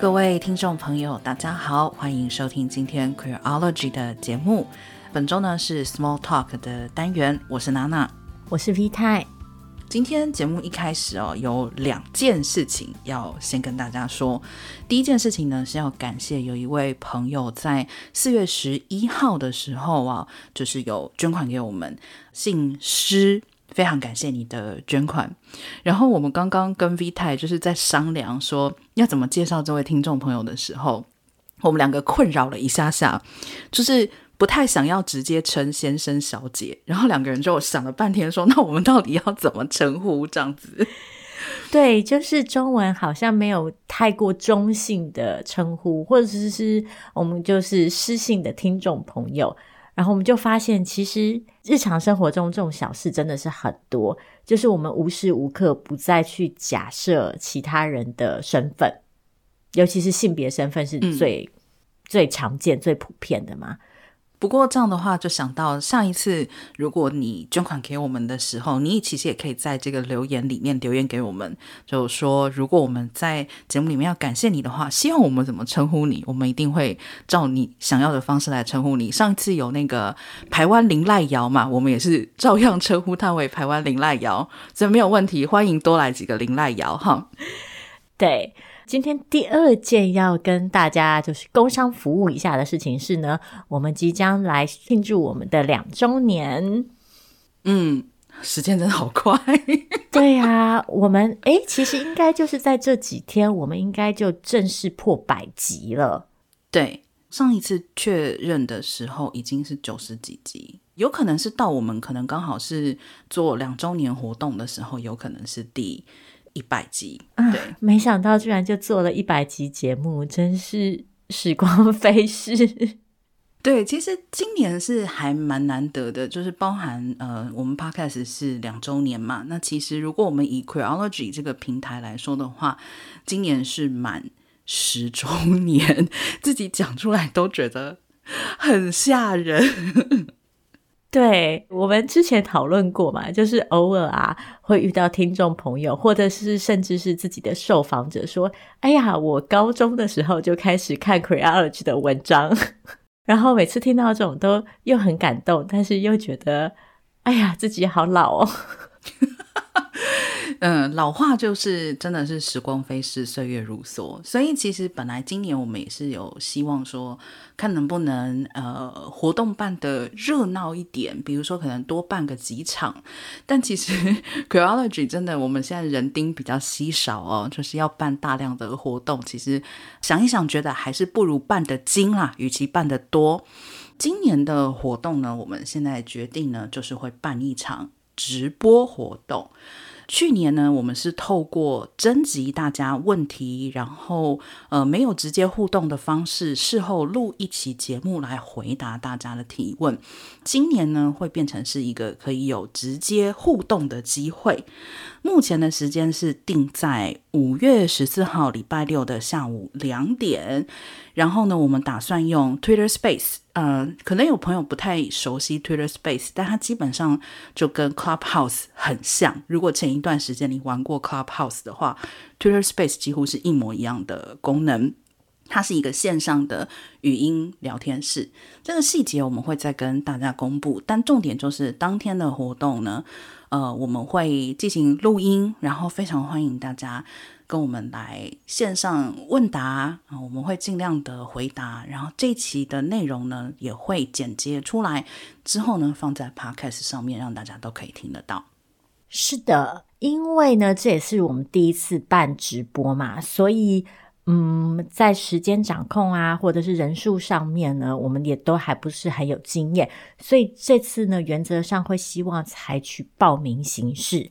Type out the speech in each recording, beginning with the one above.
各位听众朋友，大家好，欢迎收听今天 Queerology 的节目。本周呢是 Small Talk 的单元，我是娜娜，我是 V 太。今天节目一开始哦，有两件事情要先跟大家说。第一件事情呢，是要感谢有一位朋友在四月十一号的时候啊，就是有捐款给我们，姓施，非常感谢你的捐款。然后我们刚刚跟 V 太就是在商量说要怎么介绍这位听众朋友的时候，我们两个困扰了一下下，就是。不太想要直接称先生小姐，然后两个人就想了半天说，那我们到底要怎么称呼这样子？对，就是中文好像没有太过中性的称呼，或者是我们就是失信的听众朋友，然后我们就发现，其实日常生活中这种小事真的是很多，就是我们无时无刻不再去假设其他人的身份，尤其是性别身份是最、嗯、最常见、最普遍的嘛。不过这样的话，就想到上一次，如果你捐款给我们的时候，你其实也可以在这个留言里面留言给我们，就说如果我们在节目里面要感谢你的话，希望我们怎么称呼你，我们一定会照你想要的方式来称呼你。上一次有那个台湾林赖瑶嘛，我们也是照样称呼他为台湾林赖瑶，所以没有问题，欢迎多来几个林赖瑶哈。对。今天第二件要跟大家就是工商服务一下的事情是呢，我们即将来庆祝我们的两周年。嗯，时间真的好快。对呀、啊，我们诶，其实应该就是在这几天，我们应该就正式破百集了。对，上一次确认的时候已经是九十几集，有可能是到我们可能刚好是做两周年活动的时候，有可能是第。一百集，对、啊，没想到居然就做了一百集节目，真是时光飞逝。对，其实今年是还蛮难得的，就是包含呃，我们 Podcast 是两周年嘛。那其实如果我们以 Queerology 这个平台来说的话，今年是满十周年，自己讲出来都觉得很吓人。对，我们之前讨论过嘛，就是偶尔啊会遇到听众朋友，或者是甚至是自己的受访者说：“哎呀，我高中的时候就开始看 c r e o l o g y 的文章。”然后每次听到这种都又很感动，但是又觉得：“哎呀，自己好老哦。” 嗯，老话就是真的是时光飞逝，岁月如梭。所以其实本来今年我们也是有希望说，看能不能呃活动办得热闹一点，比如说可能多办个几场。但其实 c r e o l o g y 真的我们现在人丁比较稀少哦，就是要办大量的活动。其实想一想，觉得还是不如办得精啦，与其办得多。今年的活动呢，我们现在决定呢，就是会办一场直播活动。去年呢，我们是透过征集大家问题，然后呃没有直接互动的方式，事后录一期节目来回答大家的提问。今年呢，会变成是一个可以有直接互动的机会。目前的时间是定在五月十四号礼拜六的下午两点。然后呢，我们打算用 Twitter Space。呃，可能有朋友不太熟悉 Twitter Space，但它基本上就跟 Clubhouse 很像。如果前一段时间你玩过 Clubhouse 的话，Twitter Space 几乎是一模一样的功能。它是一个线上的语音聊天室。这个细节我们会再跟大家公布，但重点就是当天的活动呢，呃，我们会进行录音，然后非常欢迎大家。跟我们来线上问答啊，我们会尽量的回答。然后这一期的内容呢，也会剪接出来，之后呢，放在 Podcast 上面，让大家都可以听得到。是的，因为呢，这也是我们第一次办直播嘛，所以嗯，在时间掌控啊，或者是人数上面呢，我们也都还不是很有经验，所以这次呢，原则上会希望采取报名形式。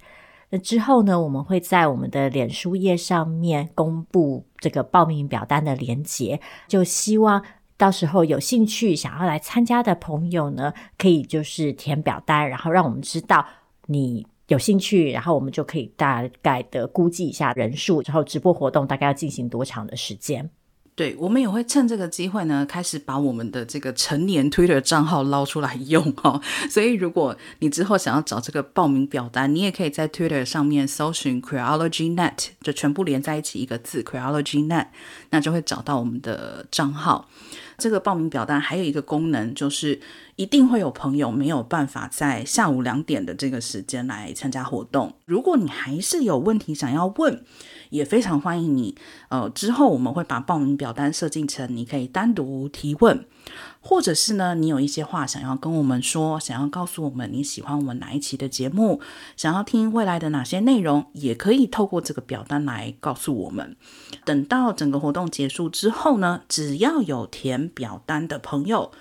那之后呢，我们会在我们的脸书页上面公布这个报名表单的连结，就希望到时候有兴趣想要来参加的朋友呢，可以就是填表单，然后让我们知道你有兴趣，然后我们就可以大概的估计一下人数，然后直播活动大概要进行多长的时间。对，我们也会趁这个机会呢，开始把我们的这个成年 Twitter 账号捞出来用哦。所以，如果你之后想要找这个报名表单，你也可以在 Twitter 上面搜寻 Queerology Net，就全部连在一起一个字 Queerology Net，那就会找到我们的账号。这个报名表单还有一个功能，就是一定会有朋友没有办法在下午两点的这个时间来参加活动。如果你还是有问题想要问，也非常欢迎你。呃，之后我们会把报名表单设计成你可以单独提问，或者是呢，你有一些话想要跟我们说，想要告诉我们你喜欢我们哪一期的节目，想要听未来的哪些内容，也可以透过这个表单来告诉我们。等到整个活动结束之后呢，只要有填表单的朋友，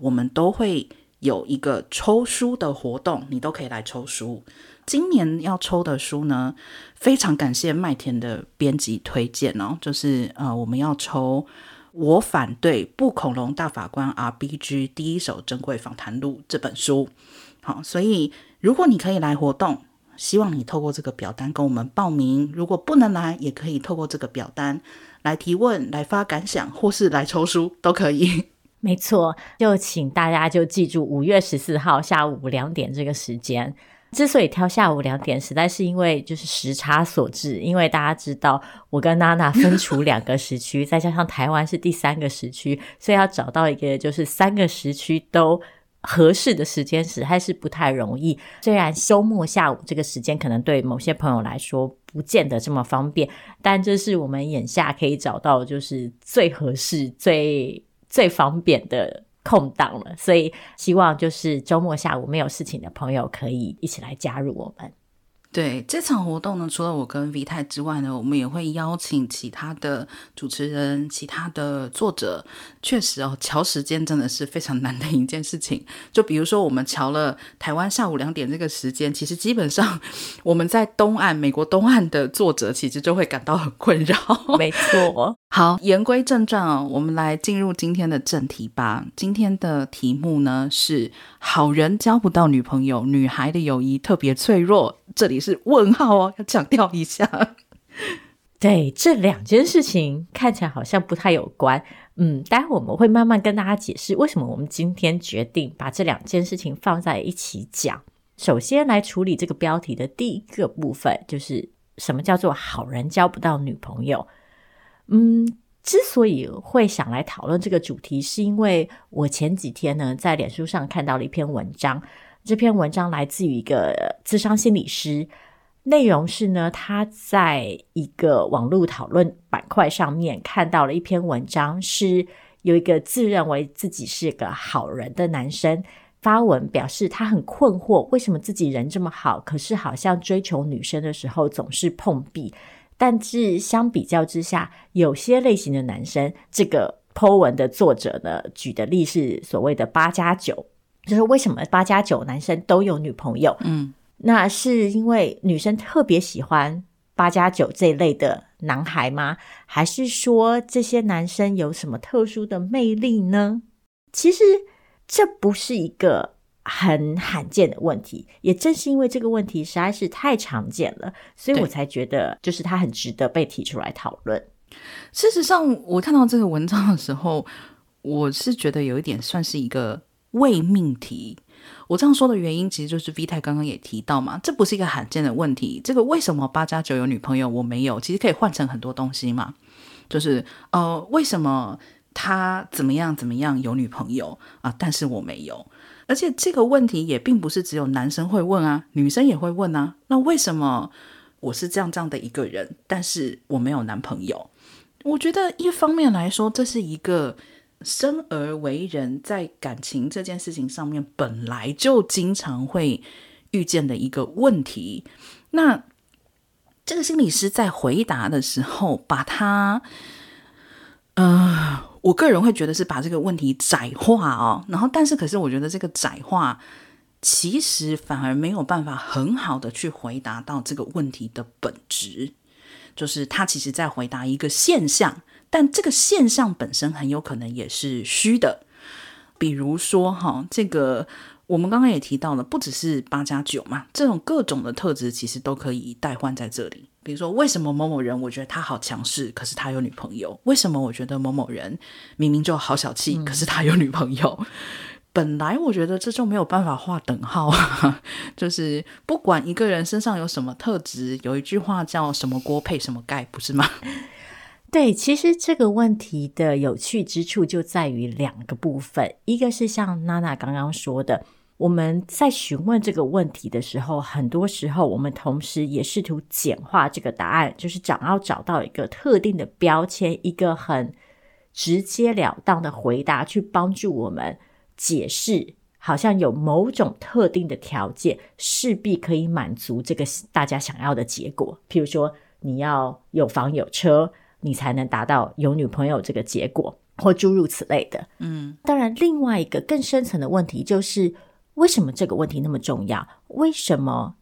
我们都会有一个抽书的活动，你都可以来抽书。今年要抽的书呢，非常感谢麦田的编辑推荐哦，就是呃，我们要抽《我反对不恐龙大法官 RBG 第一手珍贵访谈录》这本书。好，所以如果你可以来活动，希望你透过这个表单跟我们报名；如果不能来，也可以透过这个表单来提问、来发感想，或是来抽书都可以。没错，就请大家就记住五月十四号下午两点这个时间。之所以挑下午两点，实在是因为就是时差所致。因为大家知道，我跟娜娜分处两个时区，再加上台湾是第三个时区，所以要找到一个就是三个时区都合适的时间，实在是不太容易。虽然周末下午这个时间可能对某些朋友来说不见得这么方便，但这是我们眼下可以找到就是最合适、最最方便的。空档了，所以希望就是周末下午没有事情的朋友可以一起来加入我们。对，这场活动呢，除了我跟 V 太之外呢，我们也会邀请其他的主持人、其他的作者。确实哦，瞧时间真的是非常难的一件事情。就比如说，我们瞧了台湾下午两点这个时间，其实基本上我们在东岸、美国东岸的作者其实就会感到很困扰。没错。好，言归正传哦，我们来进入今天的正题吧。今天的题目呢是“好人交不到女朋友，女孩的友谊特别脆弱”。这里是问号哦，要强调一下。对，这两件事情看起来好像不太有关。嗯，待会我们会慢慢跟大家解释为什么我们今天决定把这两件事情放在一起讲。首先来处理这个标题的第一个部分，就是什么叫做好人交不到女朋友。嗯，之所以会想来讨论这个主题，是因为我前几天呢在脸书上看到了一篇文章。这篇文章来自于一个智商心理师，内容是呢，他在一个网络讨论板块上面看到了一篇文章，是有一个自认为自己是个好人的男生发文表示，他很困惑，为什么自己人这么好，可是好像追求女生的时候总是碰壁。但是相比较之下，有些类型的男生，这个 po 文的作者呢，举的例是所谓的八加九。就是为什么八加九男生都有女朋友？嗯，那是因为女生特别喜欢八加九这一类的男孩吗？还是说这些男生有什么特殊的魅力呢？其实这不是一个很罕见的问题，也正是因为这个问题实在是太常见了，所以我才觉得就是它很值得被提出来讨论。事实上，我看到这个文章的时候，我是觉得有一点算是一个。伪命题，我这样说的原因，其实就是 V 太刚刚也提到嘛，这不是一个罕见的问题。这个为什么八加九有女朋友，我没有？其实可以换成很多东西嘛，就是呃，为什么他怎么样怎么样有女朋友啊，但是我没有。而且这个问题也并不是只有男生会问啊，女生也会问啊。那为什么我是这样这样的一个人，但是我没有男朋友？我觉得一方面来说，这是一个。生而为人，在感情这件事情上面，本来就经常会遇见的一个问题。那这个心理师在回答的时候，把他，呃，我个人会觉得是把这个问题窄化哦。然后，但是，可是我觉得这个窄化，其实反而没有办法很好的去回答到这个问题的本质，就是他其实在回答一个现象。但这个现象本身很有可能也是虚的，比如说哈，这个我们刚刚也提到了，不只是八加九嘛，这种各种的特质其实都可以代换在这里。比如说，为什么某某人我觉得他好强势，可是他有女朋友？为什么我觉得某某人明明就好小气，嗯、可是他有女朋友？本来我觉得这就没有办法划等号啊，就是不管一个人身上有什么特质，有一句话叫什么锅配什么盖，不是吗？对，其实这个问题的有趣之处就在于两个部分，一个是像娜娜刚刚说的，我们在询问这个问题的时候，很多时候我们同时也试图简化这个答案，就是想要找到一个特定的标签，一个很直截了当的回答，去帮助我们。解释好像有某种特定的条件，势必可以满足这个大家想要的结果。譬如说，你要有房有车，你才能达到有女朋友这个结果，或诸如此类的。嗯，当然，另外一个更深层的问题就是，为什么这个问题那么重要？为什么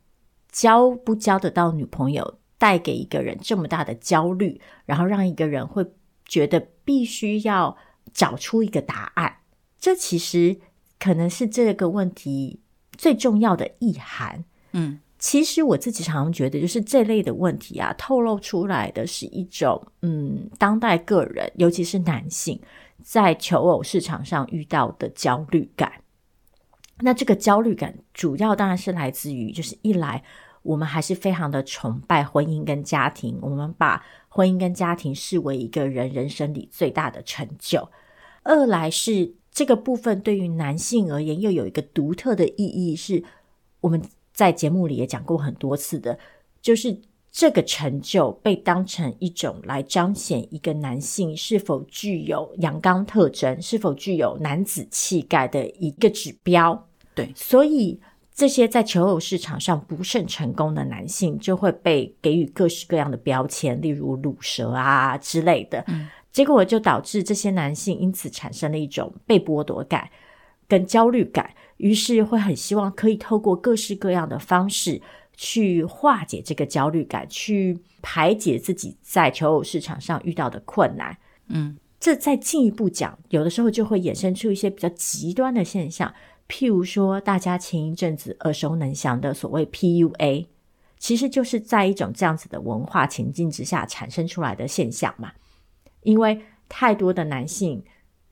交不交得到女朋友带给一个人这么大的焦虑，然后让一个人会觉得必须要找出一个答案？这其实可能是这个问题最重要的意涵。嗯，其实我自己常常觉得，就是这类的问题啊，透露出来的是一种嗯，当代个人，尤其是男性，在求偶市场上遇到的焦虑感。那这个焦虑感，主要当然是来自于，就是一来我们还是非常的崇拜婚姻跟家庭，我们把婚姻跟家庭视为一个人人生里最大的成就；二来是。这个部分对于男性而言，又有一个独特的意义，是我们在节目里也讲过很多次的，就是这个成就被当成一种来彰显一个男性是否具有阳刚特征，是否具有男子气概的一个指标。对，所以这些在求偶市场上不甚成功的男性，就会被给予各式各样的标签，例如乳蛇啊之类的。嗯。结果就导致这些男性因此产生了一种被剥夺感跟焦虑感，于是会很希望可以透过各式各样的方式去化解这个焦虑感，去排解自己在求偶市场上遇到的困难。嗯，这再进一步讲，有的时候就会衍生出一些比较极端的现象，譬如说大家前一阵子耳熟能详的所谓 PUA，其实就是在一种这样子的文化情境之下产生出来的现象嘛。因为太多的男性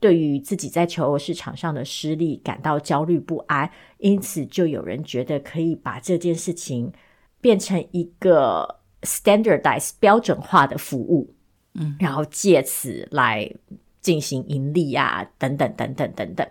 对于自己在求偶市场上的失利感到焦虑不安，因此就有人觉得可以把这件事情变成一个 standardized 标准化的服务，嗯，然后借此来进行盈利啊，等等等等等等。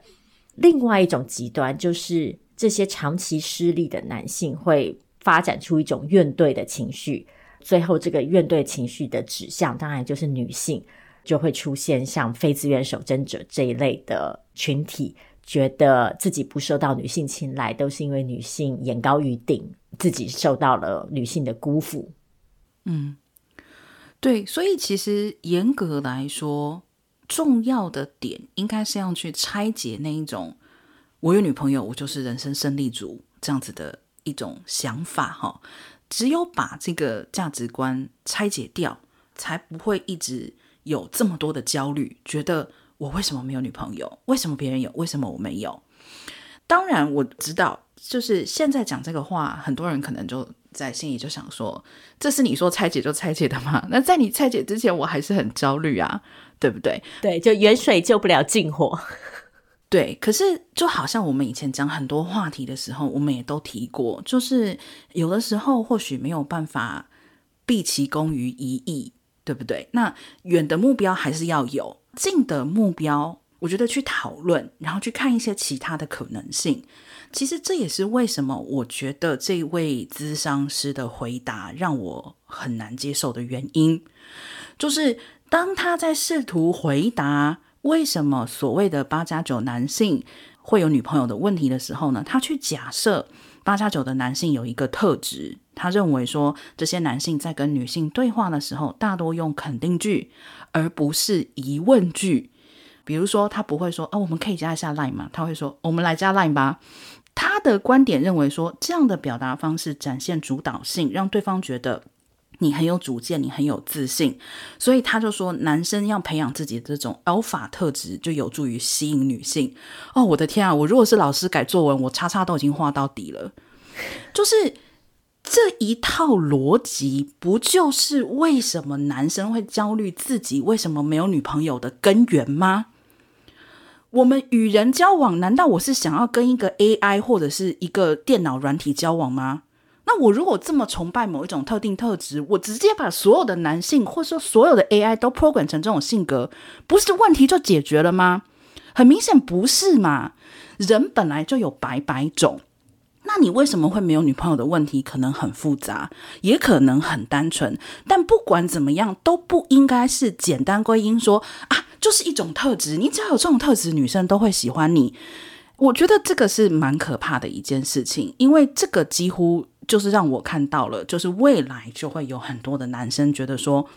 另外一种极端就是这些长期失利的男性会发展出一种怨怼的情绪，最后这个怨怼情绪的指向当然就是女性。就会出现像非自愿守贞者这一类的群体，觉得自己不受到女性青睐，都是因为女性眼高于顶，自己受到了女性的辜负。嗯，对，所以其实严格来说，重要的点应该是要去拆解那一种“我有女朋友，我就是人生胜利组”这样子的一种想法。哈，只有把这个价值观拆解掉，才不会一直。有这么多的焦虑，觉得我为什么没有女朋友？为什么别人有？为什么我没有？当然我知道，就是现在讲这个话，很多人可能就在心里就想说：“这是你说拆解就拆解的吗？”那在你拆解之前，我还是很焦虑啊，对不对？对，就远水救不了近火。对，可是就好像我们以前讲很多话题的时候，我们也都提过，就是有的时候或许没有办法毕其功于一役。对不对？那远的目标还是要有，近的目标，我觉得去讨论，然后去看一些其他的可能性。其实这也是为什么我觉得这位咨商师的回答让我很难接受的原因，就是当他在试图回答为什么所谓的八加九男性会有女朋友的问题的时候呢，他去假设。八加九的男性有一个特质，他认为说，这些男性在跟女性对话的时候，大多用肯定句，而不是疑问句。比如说，他不会说“哦，我们可以加一下 Line 吗？”他会说“我们来加 Line 吧。”他的观点认为说，这样的表达方式展现主导性，让对方觉得。你很有主见，你很有自信，所以他就说，男生要培养自己的这种 alpha 特质，就有助于吸引女性。哦，我的天啊！我如果是老师改作文，我叉叉都已经画到底了。就是这一套逻辑不就是为什么男生会焦虑自己为什么没有女朋友的根源吗？我们与人交往，难道我是想要跟一个 AI 或者是一个电脑软体交往吗？那我如果这么崇拜某一种特定特质，我直接把所有的男性或者说所有的 AI 都 program 成这种性格，不是问题就解决了吗？很明显不是嘛。人本来就有百百种，那你为什么会没有女朋友的问题？可能很复杂，也可能很单纯。但不管怎么样，都不应该是简单归因说啊，就是一种特质。你只要有这种特质，女生都会喜欢你。我觉得这个是蛮可怕的一件事情，因为这个几乎就是让我看到了，就是未来就会有很多的男生觉得说，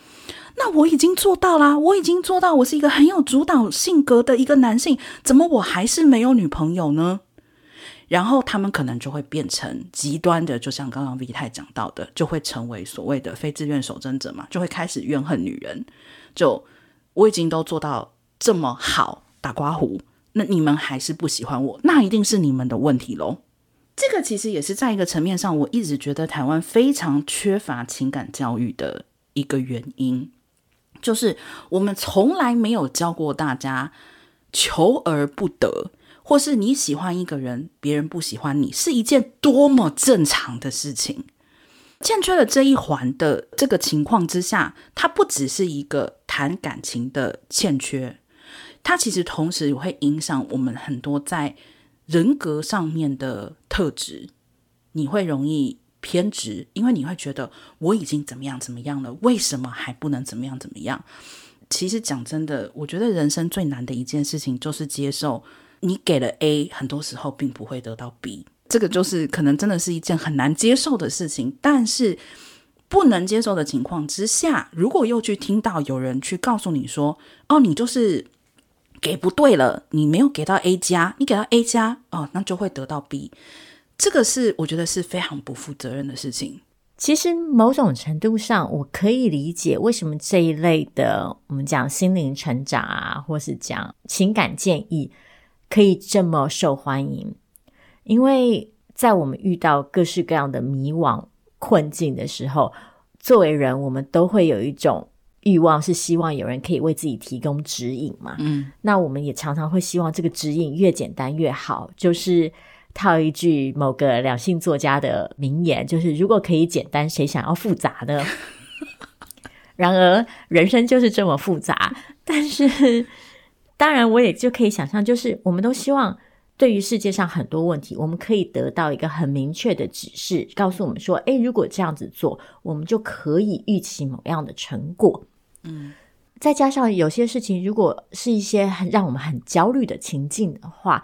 那我已经做到啦，我已经做到，我是一个很有主导性格的一个男性，怎么我还是没有女朋友呢？然后他们可能就会变成极端的，就像刚刚 V 太讲到的，就会成为所谓的非自愿守贞者嘛，就会开始怨恨女人。就我已经都做到这么好，打刮胡。那你们还是不喜欢我，那一定是你们的问题喽。这个其实也是在一个层面上，我一直觉得台湾非常缺乏情感教育的一个原因，就是我们从来没有教过大家求而不得，或是你喜欢一个人，别人不喜欢你，是一件多么正常的事情。欠缺了这一环的这个情况之下，它不只是一个谈感情的欠缺。它其实同时会影响我们很多在人格上面的特质，你会容易偏执，因为你会觉得我已经怎么样怎么样了，为什么还不能怎么样怎么样？其实讲真的，我觉得人生最难的一件事情就是接受你给了 A，很多时候并不会得到 B，这个就是可能真的是一件很难接受的事情。但是不能接受的情况之下，如果又去听到有人去告诉你说：“哦，你就是。”给不对了，你没有给到 A 加，你给到 A 加哦，那就会得到 B。这个是我觉得是非常不负责任的事情。其实某种程度上，我可以理解为什么这一类的我们讲心灵成长啊，或是讲情感建议可以这么受欢迎，因为在我们遇到各式各样的迷惘困境的时候，作为人，我们都会有一种。欲望是希望有人可以为自己提供指引嘛？嗯，那我们也常常会希望这个指引越简单越好。就是套一句某个两性作家的名言，就是如果可以简单，谁想要复杂呢？然而人生就是这么复杂。但是当然，我也就可以想象，就是我们都希望对于世界上很多问题，我们可以得到一个很明确的指示，告诉我们说：诶，如果这样子做，我们就可以预期某样的成果。嗯，再加上有些事情，如果是一些很让我们很焦虑的情境的话，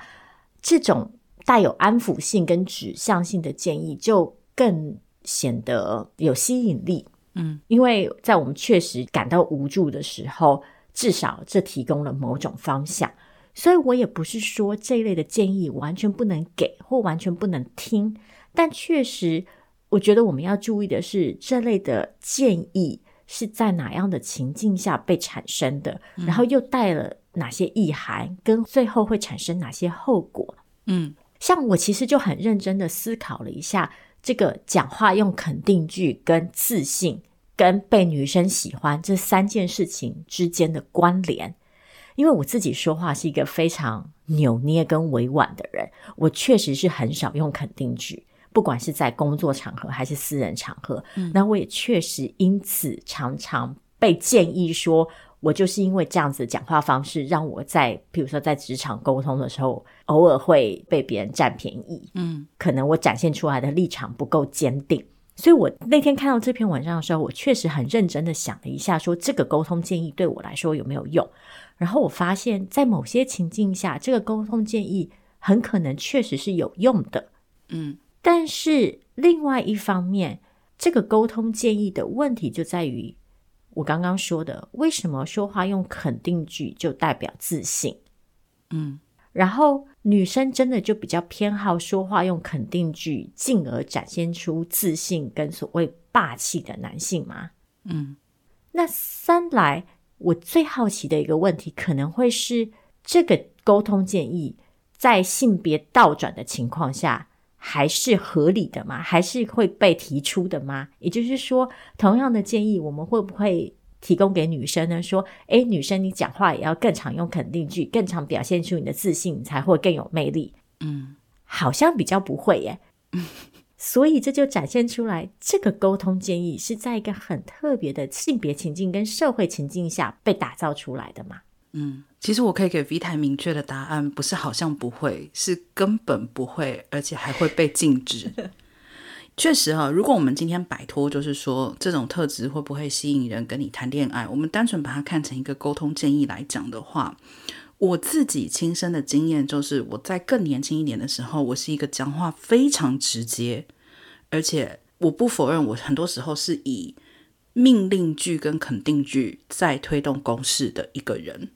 这种带有安抚性跟指向性的建议就更显得有吸引力。嗯，因为在我们确实感到无助的时候，至少这提供了某种方向。所以我也不是说这一类的建议完全不能给或完全不能听，但确实，我觉得我们要注意的是这类的建议。是在哪样的情境下被产生的？嗯、然后又带了哪些意涵？跟最后会产生哪些后果？嗯，像我其实就很认真的思考了一下，这个讲话用肯定句跟自信跟被女生喜欢这三件事情之间的关联。因为我自己说话是一个非常扭捏跟委婉的人，我确实是很少用肯定句。不管是在工作场合还是私人场合，嗯，那我也确实因此常常被建议说，我就是因为这样子的讲话方式，让我在比如说在职场沟通的时候，偶尔会被别人占便宜。嗯，可能我展现出来的立场不够坚定，所以我那天看到这篇文章的时候，我确实很认真的想了一下，说这个沟通建议对我来说有没有用？然后我发现，在某些情境下，这个沟通建议很可能确实是有用的。嗯。但是另外一方面，这个沟通建议的问题就在于我刚刚说的，为什么说话用肯定句就代表自信？嗯，然后女生真的就比较偏好说话用肯定句，进而展现出自信跟所谓霸气的男性吗？嗯，那三来，我最好奇的一个问题可能会是，这个沟通建议在性别倒转的情况下。还是合理的吗？还是会被提出的吗？也就是说，同样的建议，我们会不会提供给女生呢？说，诶，女生你讲话也要更常用肯定句，更常表现出你的自信，你才会更有魅力。嗯，好像比较不会耶。嗯，所以这就展现出来，这个沟通建议是在一个很特别的性别情境跟社会情境下被打造出来的嘛。嗯，其实我可以给 V 台明确的答案，不是好像不会，是根本不会，而且还会被禁止。确实哈、啊，如果我们今天摆脱，就是说这种特质会不会吸引人跟你谈恋爱，我们单纯把它看成一个沟通建议来讲的话，我自己亲身的经验就是，我在更年轻一点的时候，我是一个讲话非常直接，而且我不否认，我很多时候是以命令句跟肯定句在推动公事的一个人。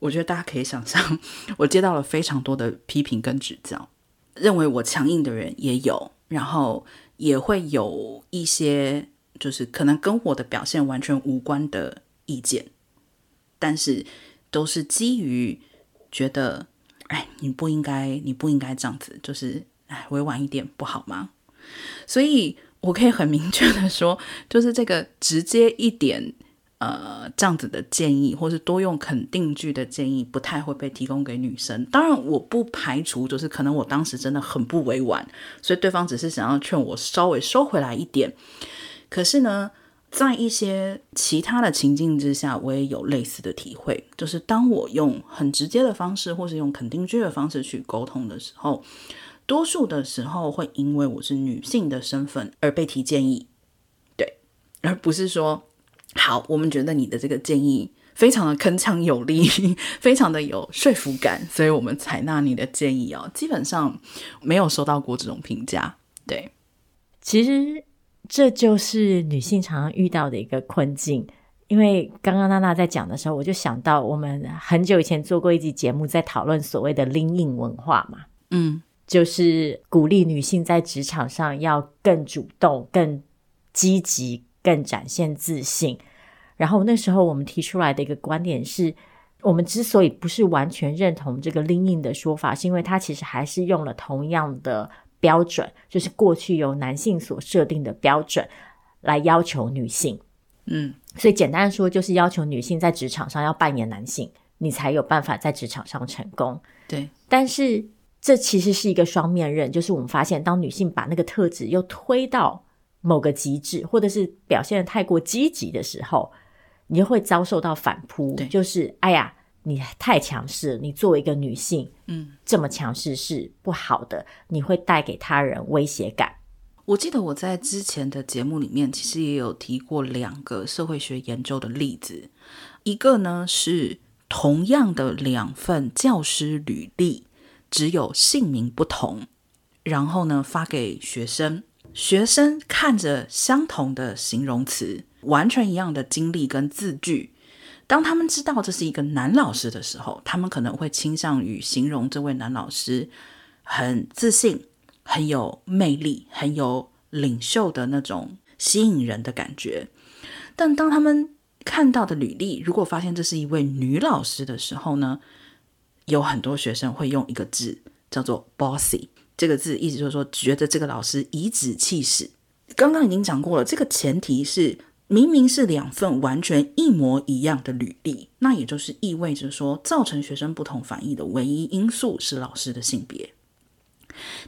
我觉得大家可以想象，我接到了非常多的批评跟指教，认为我强硬的人也有，然后也会有一些就是可能跟我的表现完全无关的意见，但是都是基于觉得，哎，你不应该，你不应该这样子，就是哎，委婉一点不好吗？所以我可以很明确的说，就是这个直接一点。呃，这样子的建议，或是多用肯定句的建议，不太会被提供给女生。当然，我不排除，就是可能我当时真的很不委婉，所以对方只是想要劝我稍微收回来一点。可是呢，在一些其他的情境之下，我也有类似的体会，就是当我用很直接的方式，或是用肯定句的方式去沟通的时候，多数的时候会因为我是女性的身份而被提建议，对，而不是说。好，我们觉得你的这个建议非常的铿锵有力，非常的有说服感，所以我们采纳你的建议哦。基本上没有收到过这种评价。对，其实这就是女性常常遇到的一个困境。因为刚刚娜娜在讲的时候，我就想到我们很久以前做过一集节目，在讨论所谓的 Lean In 文化嘛，嗯，就是鼓励女性在职场上要更主动、更积极。更展现自信。然后那时候我们提出来的一个观点是，我们之所以不是完全认同这个 Lean In 的说法，是因为它其实还是用了同样的标准，就是过去由男性所设定的标准来要求女性。嗯，所以简单说，就是要求女性在职场上要扮演男性，你才有办法在职场上成功。对，但是这其实是一个双面刃，就是我们发现，当女性把那个特质又推到某个极致，或者是表现的太过积极的时候，你就会遭受到反扑。就是哎呀，你太强势，你作为一个女性，嗯，这么强势是不好的，你会带给他人威胁感。我记得我在之前的节目里面，其实也有提过两个社会学研究的例子，一个呢是同样的两份教师履历，只有姓名不同，然后呢发给学生。学生看着相同的形容词，完全一样的经历跟字句，当他们知道这是一个男老师的时候，他们可能会倾向于形容这位男老师很自信、很有魅力、很有领袖的那种吸引人的感觉。但当他们看到的履历，如果发现这是一位女老师的时候呢，有很多学生会用一个字叫做 “bossy”。这个字意思就是说，觉得这个老师颐指气使。刚刚已经讲过了，这个前提是明明是两份完全一模一样的履历，那也就是意味着说，造成学生不同反应的唯一因素是老师的性别。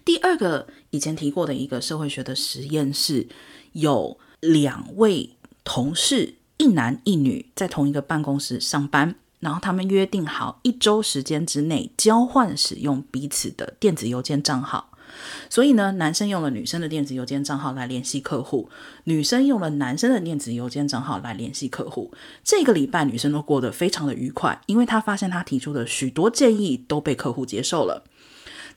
第二个以前提过的一个社会学的实验是，有两位同事，一男一女，在同一个办公室上班。然后他们约定好一周时间之内交换使用彼此的电子邮件账号，所以呢，男生用了女生的电子邮件账号来联系客户，女生用了男生的电子邮件账号来联系客户。这个礼拜女生都过得非常的愉快，因为她发现她提出的许多建议都被客户接受了。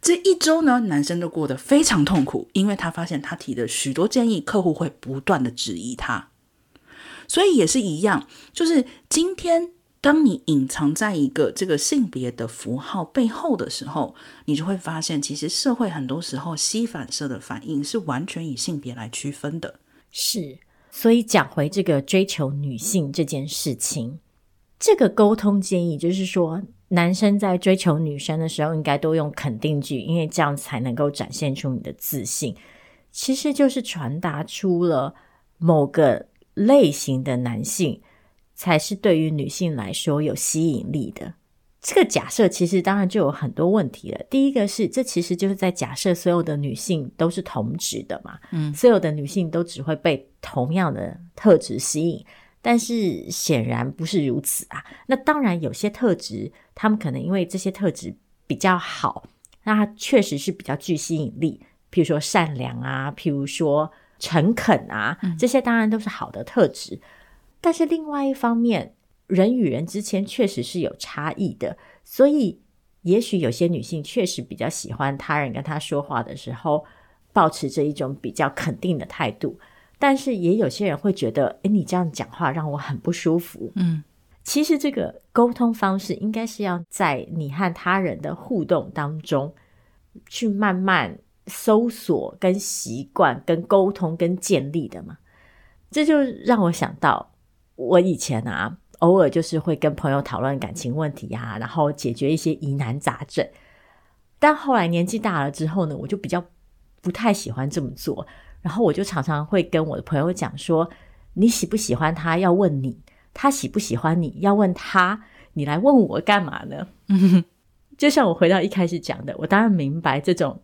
这一周呢，男生都过得非常痛苦，因为他发现他提的许多建议客户会不断的质疑他。所以也是一样，就是今天。当你隐藏在一个这个性别的符号背后的时候，你就会发现，其实社会很多时候膝反射的反应是完全以性别来区分的。是，所以讲回这个追求女性这件事情，这个沟通建议就是说，男生在追求女生的时候，应该都用肯定句，因为这样才能够展现出你的自信。其实就是传达出了某个类型的男性才是对于女性来说有吸引力的。这个假设其实当然就有很多问题了。第一个是，这其实就是在假设所有的女性都是同质的嘛，嗯，所有的女性都只会被同样的特质吸引，但是显然不是如此啊。那当然有些特质，他们可能因为这些特质比较好，那它确实是比较具吸引力。譬如说善良啊，譬如说诚恳啊，这些当然都是好的特质。但是另外一方面，人与人之间确实是有差异的，所以也许有些女性确实比较喜欢他人跟她说话的时候，保持着一种比较肯定的态度。但是也有些人会觉得，诶，你这样讲话让我很不舒服。嗯，其实这个沟通方式应该是要在你和他人的互动当中去慢慢搜索、跟习惯、跟沟通、跟建立的嘛。这就让我想到我以前啊。偶尔就是会跟朋友讨论感情问题呀、然后解决一些疑难杂症。但后来年纪大了之后呢，我就比较不太喜欢这么做。然后我就常常会跟我的朋友讲说：“你喜不喜欢他要问你，他喜不喜欢你要问他，你来问我干嘛呢？” 就像我回到一开始讲的，我当然明白这种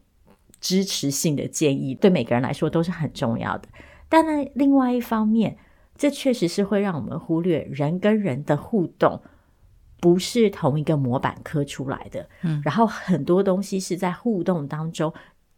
支持性的建议对每个人来说都是很重要的。但呢，另外一方面，这确实是会让我们忽略人跟人的互动不是同一个模板刻出来的，嗯，然后很多东西是在互动当中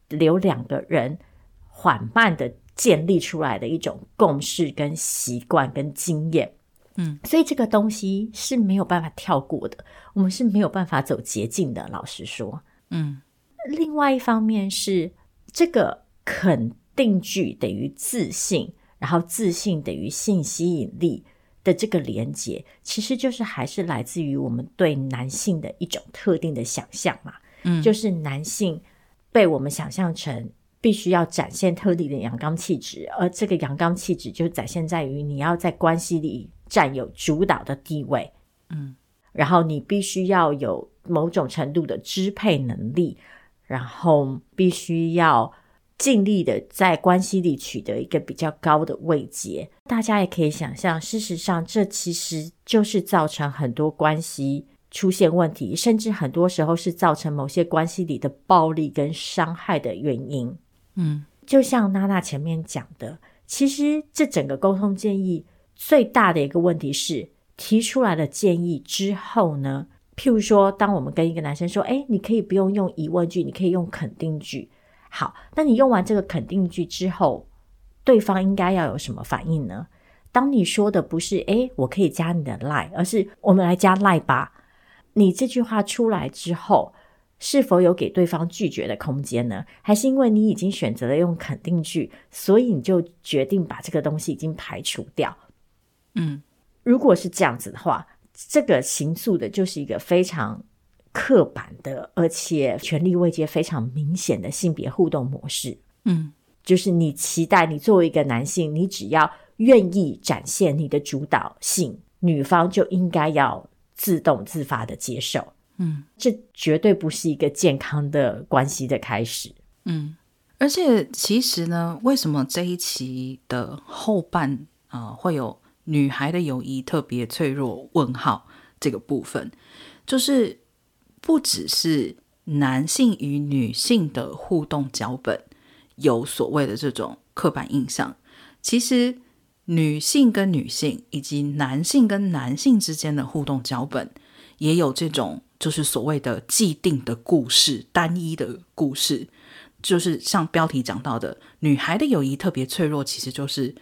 留两个人缓慢的建立出来的一种共识、跟习惯、跟经验，嗯，所以这个东西是没有办法跳过的，我们是没有办法走捷径的。老实说，嗯，另外一方面是这个肯定句等于自信。然后自信等于性吸引力的这个连接，其实就是还是来自于我们对男性的一种特定的想象嘛。嗯，就是男性被我们想象成必须要展现特定的阳刚气质，而这个阳刚气质就展现在于你要在关系里占有主导的地位。嗯，然后你必须要有某种程度的支配能力，然后必须要。尽力的在关系里取得一个比较高的位阶，大家也可以想象，事实上这其实就是造成很多关系出现问题，甚至很多时候是造成某些关系里的暴力跟伤害的原因。嗯，就像娜娜前面讲的，其实这整个沟通建议最大的一个问题是，提出来的建议之后呢，譬如说，当我们跟一个男生说：“诶，你可以不用用疑问句，你可以用肯定句。”好，那你用完这个肯定句之后，对方应该要有什么反应呢？当你说的不是“诶，我可以加你的 line”，而是“我们来加 line 吧”，你这句话出来之后，是否有给对方拒绝的空间呢？还是因为你已经选择了用肯定句，所以你就决定把这个东西已经排除掉？嗯，如果是这样子的话，这个形塑的就是一个非常。刻板的，而且权力位阶非常明显的性别互动模式，嗯，就是你期待你作为一个男性，你只要愿意展现你的主导性，女方就应该要自动自发的接受，嗯，这绝对不是一个健康的关系的开始，嗯，而且其实呢，为什么这一期的后半啊、呃、会有女孩的友谊特别脆弱？问号这个部分。就是。不只是男性与女性的互动脚本有所谓的这种刻板印象，其实女性跟女性以及男性跟男性之间的互动脚本也有这种就是所谓的既定的故事、单一的故事，就是像标题讲到的，女孩的友谊特别脆弱，其实就是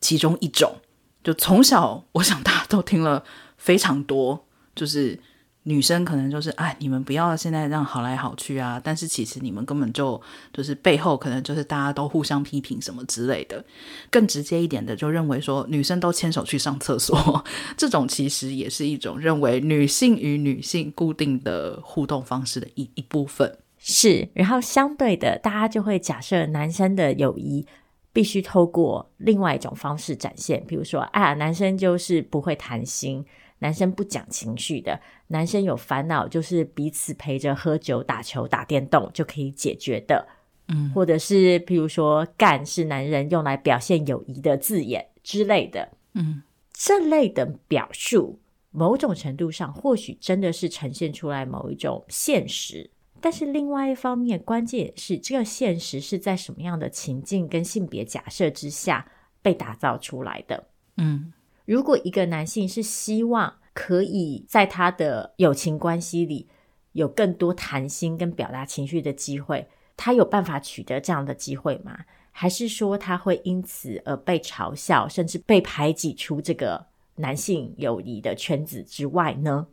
其中一种。就从小，我想大家都听了非常多，就是。女生可能就是哎，你们不要现在这样好来好去啊！但是其实你们根本就就是背后可能就是大家都互相批评什么之类的。更直接一点的，就认为说女生都牵手去上厕所，这种其实也是一种认为女性与女性固定的互动方式的一一部分。是，然后相对的，大家就会假设男生的友谊必须透过另外一种方式展现，比如说，啊，男生就是不会谈心。男生不讲情绪的，男生有烦恼就是彼此陪着喝酒、打球、打电动就可以解决的。嗯，或者是譬如说“干”是男人用来表现友谊的字眼之类的。嗯，这类的表述，某种程度上或许真的是呈现出来某一种现实。但是另外一方面，关键也是这个现实是在什么样的情境跟性别假设之下被打造出来的。嗯，如果一个男性是希望可以在他的友情关系里有更多谈心跟表达情绪的机会，他有办法取得这样的机会吗？还是说他会因此而被嘲笑，甚至被排挤出这个男性友谊的圈子之外呢？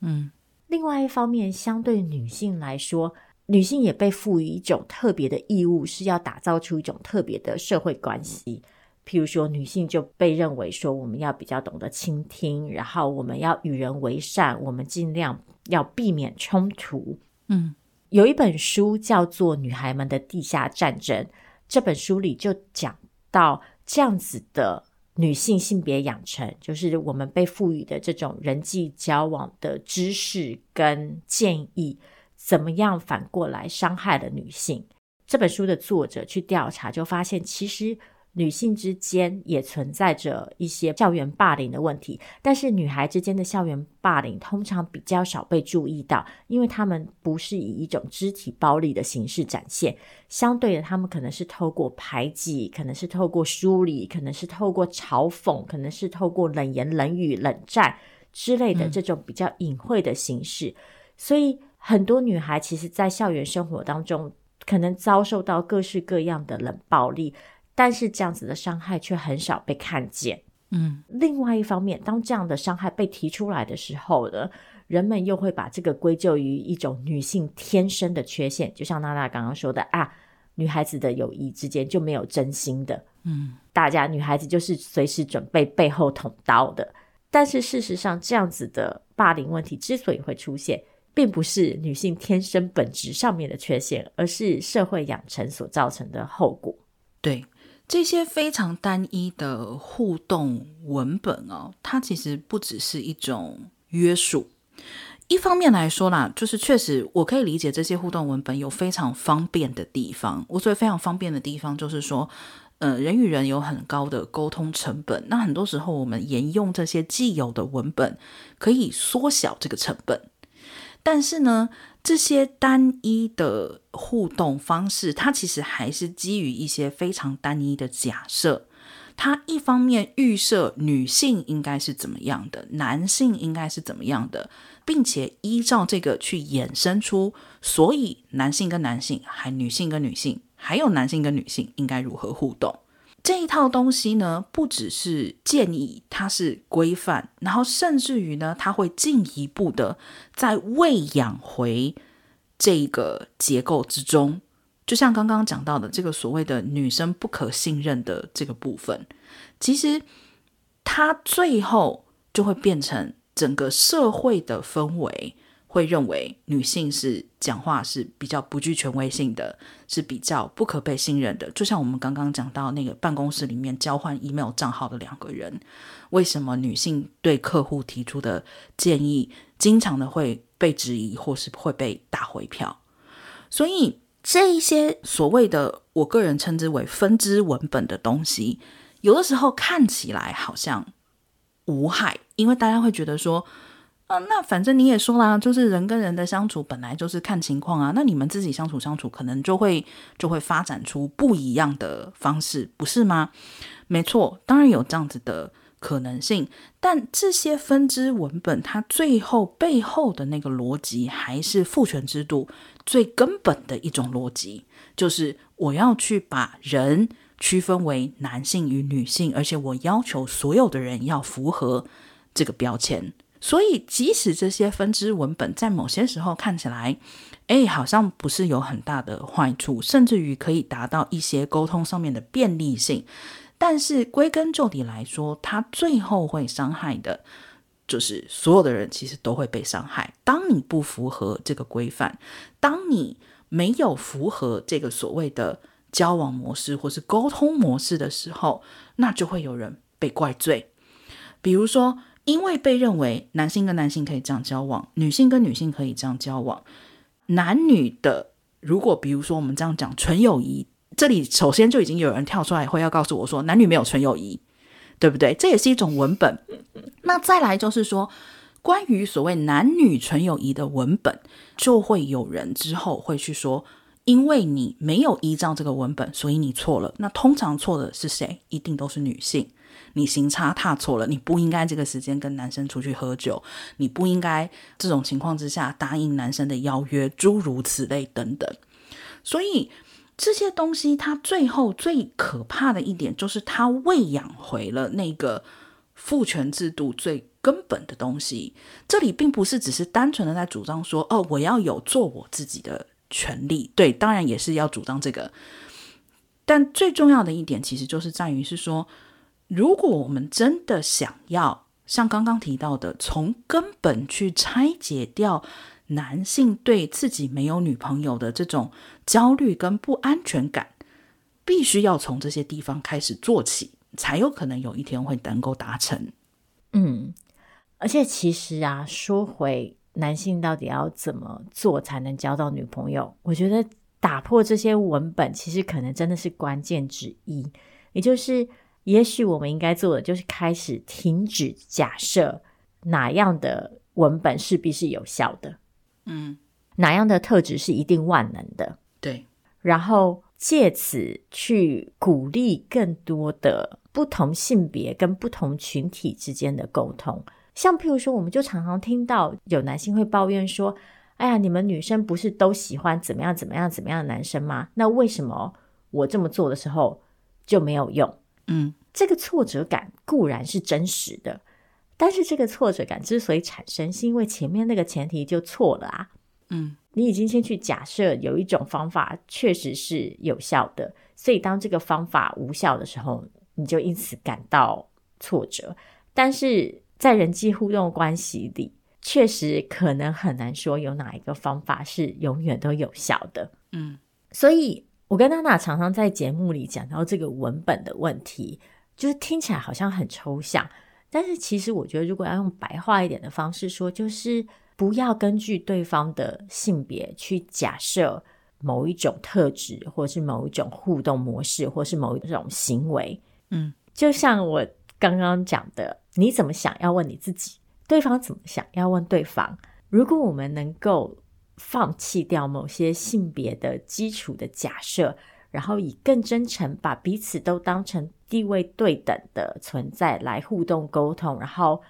嗯。另外一方面，相对女性来说，女性也被赋予一种特别的义务，是要打造出一种特别的社会关系。譬如说，女性就被认为说，我们要比较懂得倾听，然后我们要与人为善，我们尽量要避免冲突。嗯，有一本书叫做《女孩们的地下战争》，这本书里就讲到这样子的。女性性别养成，就是我们被赋予的这种人际交往的知识跟建议，怎么样反过来伤害了女性？这本书的作者去调查，就发现其实。女性之间也存在着一些校园霸凌的问题，但是女孩之间的校园霸凌通常比较少被注意到，因为她们不是以一种肢体暴力的形式展现，相对的，她们可能是透过排挤，可能是透过疏离，可能是透过嘲讽，可能是透过冷言冷语、冷战之类的这种比较隐晦的形式。嗯。所以，很多女孩其实，在校园生活当中，可能遭受到各式各样的冷暴力。但是这样子的伤害却很少被看见。嗯，另外一方面，当这样的伤害被提出来的时候呢，人们又会把这个归咎于一种女性天生的缺陷，就像娜娜刚刚说的啊，女孩子的友谊之间就没有真心的。嗯，大家女孩子就是随时准备背后捅刀的。但是事实上，这样子的霸凌问题之所以会出现，并不是女性天生本质上面的缺陷，而是社会养成所造成的后果。对。这些非常单一的互动文本哦，它其实不只是一种约束。一方面来说啦，就是确实我可以理解这些互动文本有非常方便的地方。我所谓非常方便的地方，就是说，呃，人与人有很高的沟通成本。那很多时候，我们沿用这些既有的文本，可以缩小这个成本。但是呢，这些单一的互动方式，它其实还是基于一些非常单一的假设。它一方面预设女性应该是怎么样的，男性应该是怎么样的，并且依照这个去衍生出，所以男性跟男性，还女性跟女性，还有男性跟女性应该如何互动。这一套东西呢，不只是建议它是规范，然后甚至于呢，它会进一步的在喂养回这个结构之中。就像刚刚讲到的这个所谓的女生不可信任的这个部分，其实它最后就会变成整个社会的氛围。会认为女性是讲话是比较不具权威性的，是比较不可被信任的。就像我们刚刚讲到那个办公室里面交换 email 账号的两个人，为什么女性对客户提出的建议经常的会被质疑，或是会被打回票？所以这一些所谓的我个人称之为分支文本的东西，有的时候看起来好像无害，因为大家会觉得说。啊，那反正你也说啦，就是人跟人的相处本来就是看情况啊。那你们自己相处相处，可能就会就会发展出不一样的方式，不是吗？没错，当然有这样子的可能性。但这些分支文本，它最后背后的那个逻辑，还是父权制度最根本的一种逻辑，就是我要去把人区分为男性与女性，而且我要求所有的人要符合这个标签。所以，即使这些分支文本在某些时候看起来，哎，好像不是有很大的坏处，甚至于可以达到一些沟通上面的便利性，但是归根究底来说，它最后会伤害的，就是所有的人其实都会被伤害。当你不符合这个规范，当你没有符合这个所谓的交往模式或是沟通模式的时候，那就会有人被怪罪，比如说。因为被认为男性跟男性可以这样交往，女性跟女性可以这样交往，男女的如果比如说我们这样讲纯友谊，这里首先就已经有人跳出来会要告诉我说男女没有纯友谊，对不对？这也是一种文本。那再来就是说，关于所谓男女纯友谊的文本，就会有人之后会去说，因为你没有依照这个文本，所以你错了。那通常错的是谁？一定都是女性。你行差踏错了，你不应该这个时间跟男生出去喝酒，你不应该这种情况之下答应男生的邀约，诸如此类等等。所以这些东西，它最后最可怕的一点，就是它喂养回了那个父权制度最根本的东西。这里并不是只是单纯的在主张说，哦，我要有做我自己的。权利，对，当然也是要主张这个，但最重要的一点，其实就是在于是说，如果我们真的想要像刚刚提到的，从根本去拆解掉男性对自己没有女朋友的这种焦虑跟不安全感，必须要从这些地方开始做起，才有可能有一天会能够达成。嗯，而且其实啊，说回。男性到底要怎么做才能交到女朋友？我觉得打破这些文本，其实可能真的是关键之一。也就是，也许我们应该做的，就是开始停止假设哪样的文本势必是有效的，嗯，哪样的特质是一定万能的，对。然后借此去鼓励更多的不同性别跟不同群体之间的沟通。像譬如说，我们就常常听到有男性会抱怨说：“哎呀，你们女生不是都喜欢怎么样怎么样怎么样的男生吗？那为什么我这么做的时候就没有用？”嗯，这个挫折感固然是真实的，但是这个挫折感之所以产生，是因为前面那个前提就错了啊。嗯，你已经先去假设有一种方法确实是有效的，所以当这个方法无效的时候，你就因此感到挫折，但是。在人际互动关系里，确实可能很难说有哪一个方法是永远都有效的。嗯，所以我跟娜娜常常在节目里讲到这个文本的问题，就是听起来好像很抽象，但是其实我觉得，如果要用白话一点的方式说，就是不要根据对方的性别去假设某一种特质，或是某一种互动模式，或是某一种行为。嗯，就像我。刚刚讲的，你怎么想要问你自己，对方怎么想要问对方。如果我们能够放弃掉某些性别的基础的假设，然后以更真诚把彼此都当成地位对等的存在来互动沟通，然后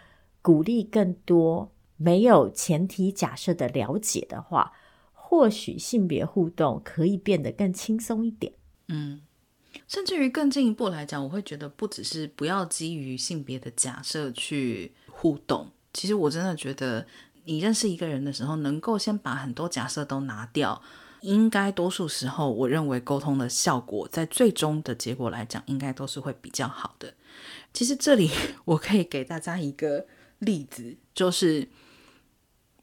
鼓励更多没有前提假设的了解的话，或许性别互动可以变得更轻松一点。嗯。甚至于更进一步来讲，我会觉得不只是不要基于性别的假设去互动。其实我真的觉得，你认识一个人的时候，能够先把很多假设都拿掉，应该多数时候，我认为沟通的效果在最终的结果来讲，应该都是会比较好的。其实这里我可以给大家一个例子，就是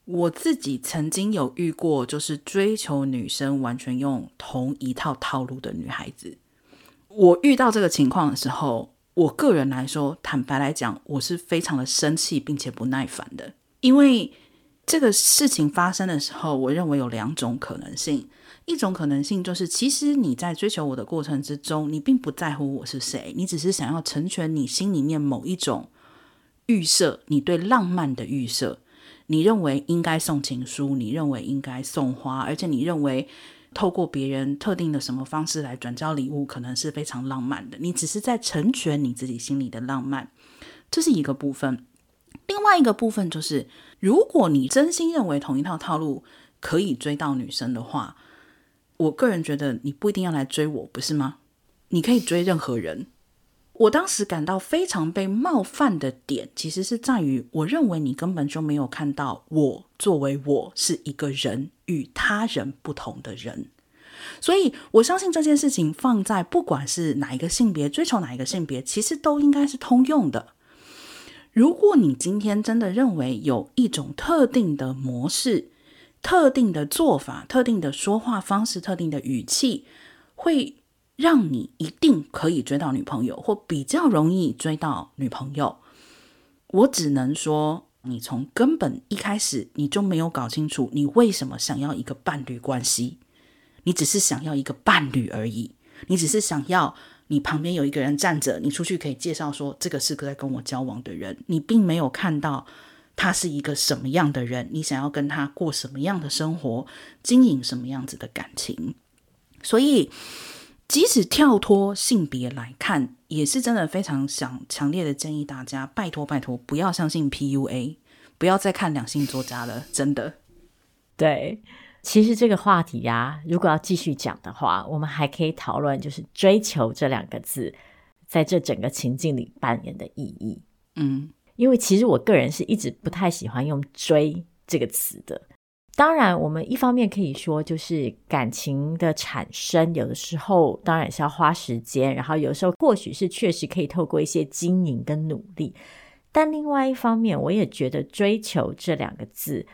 我自己曾经有遇过，就是追求女生完全用同一套套路的女孩子。我遇到这个情况的时候，我个人来说，坦白来讲，我是非常的生气并且不耐烦的。因为这个事情发生的时候，我认为有两种可能性。一种可能性就是，其实你在追求我的过程之中，你并不在乎我是谁，你只是想要成全你心里面某一种预设，你对浪漫的预设。你认为应该送情书，你认为应该送花，而且你认为。透过别人特定的什么方式来转交礼物，可能是非常浪漫的。你只是在成全你自己心里的浪漫，这是一个部分。另外一个部分就是，如果你真心认为同一套套路可以追到女生的话，我个人觉得你不一定要来追我，不是吗？你可以追任何人。我当时感到非常被冒犯的点，其实是在于，我认为你根本就没有看到我作为我是一个人与他人不同的人，所以我相信这件事情放在不管是哪一个性别追求哪一个性别，其实都应该是通用的。如果你今天真的认为有一种特定的模式、特定的做法、特定的说话方式、特定的语气，会。让你一定可以追到女朋友，或比较容易追到女朋友，我只能说，你从根本一开始你就没有搞清楚你为什么想要一个伴侣关系，你只是想要一个伴侣而已，你只是想要你旁边有一个人站着，你出去可以介绍说这个是个在跟我交往的人，你并没有看到他是一个什么样的人，你想要跟他过什么样的生活，经营什么样子的感情，所以。即使跳脱性别来看，也是真的非常想强烈的建议大家，拜托拜托，不要相信 PUA，不要再看两性作家了，真的。对，其实这个话题呀、啊，如果要继续讲的话，我们还可以讨论，就是“追求”这两个字在这整个情境里扮演的意义。嗯，因为其实我个人是一直不太喜欢用“追”这个词的。当然，我们一方面可以说，就是感情的产生，有的时候当然是要花时间，然后有时候或许是确实可以透过一些经营跟努力。但另外一方面，我也觉得“追求”这两个字，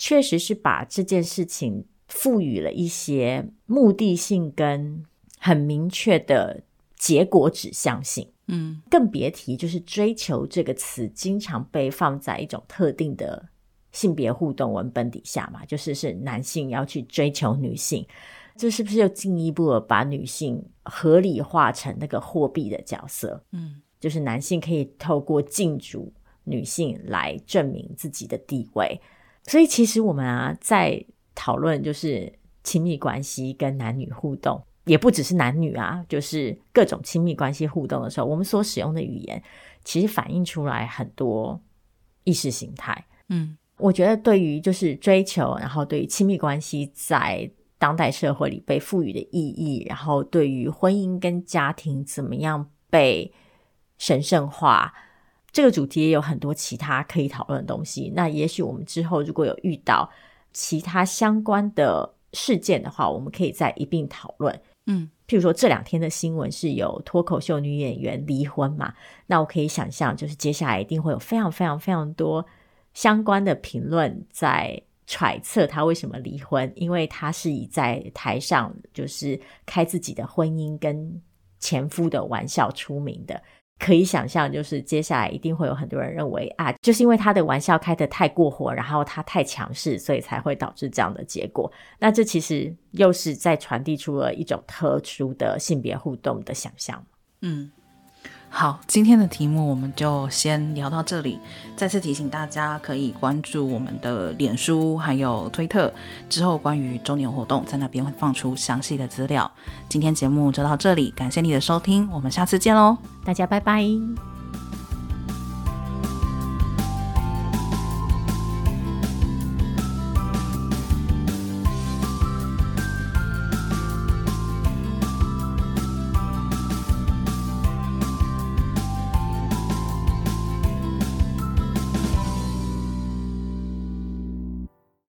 确实是把这件事情赋予了一些目的性跟很明确的结果指向性。嗯，更别提就是“追求”这个词，经常被放在一种特定的。性别互动文本底下嘛，就是是男性要去追求女性，这是不是又进一步的把女性合理化成那个货币的角色？嗯，就是男性可以透过禁足女性来证明自己的地位。所以其实我们啊，在讨论就是亲密关系跟男女互动，也不只是男女啊，就是各种亲密关系互动的时候，我们所使用的语言，其实反映出来很多意识形态。嗯。我觉得，对于就是追求，然后对于亲密关系在当代社会里被赋予的意义，然后对于婚姻跟家庭怎么样被神圣化，这个主题也有很多其他可以讨论的东西。那也许我们之后如果有遇到其他相关的事件的话，我们可以再一并讨论。嗯，譬如说这两天的新闻是有脱口秀女演员离婚嘛？那我可以想象，就是接下来一定会有非常非常非常多。相关的评论在揣测她为什么离婚，因为她是以在台上就是开自己的婚姻跟前夫的玩笑出名的。可以想象，就是接下来一定会有很多人认为啊，就是因为他的玩笑开得太过火，然后他太强势，所以才会导致这样的结果。那这其实又是在传递出了一种特殊的性别互动的想象。嗯。好，今天的题目我们就先聊到这里。再次提醒大家，可以关注我们的脸书还有推特，之后关于周年活动，在那边会放出详细的资料。今天节目就到这里，感谢你的收听，我们下次见喽，大家拜拜。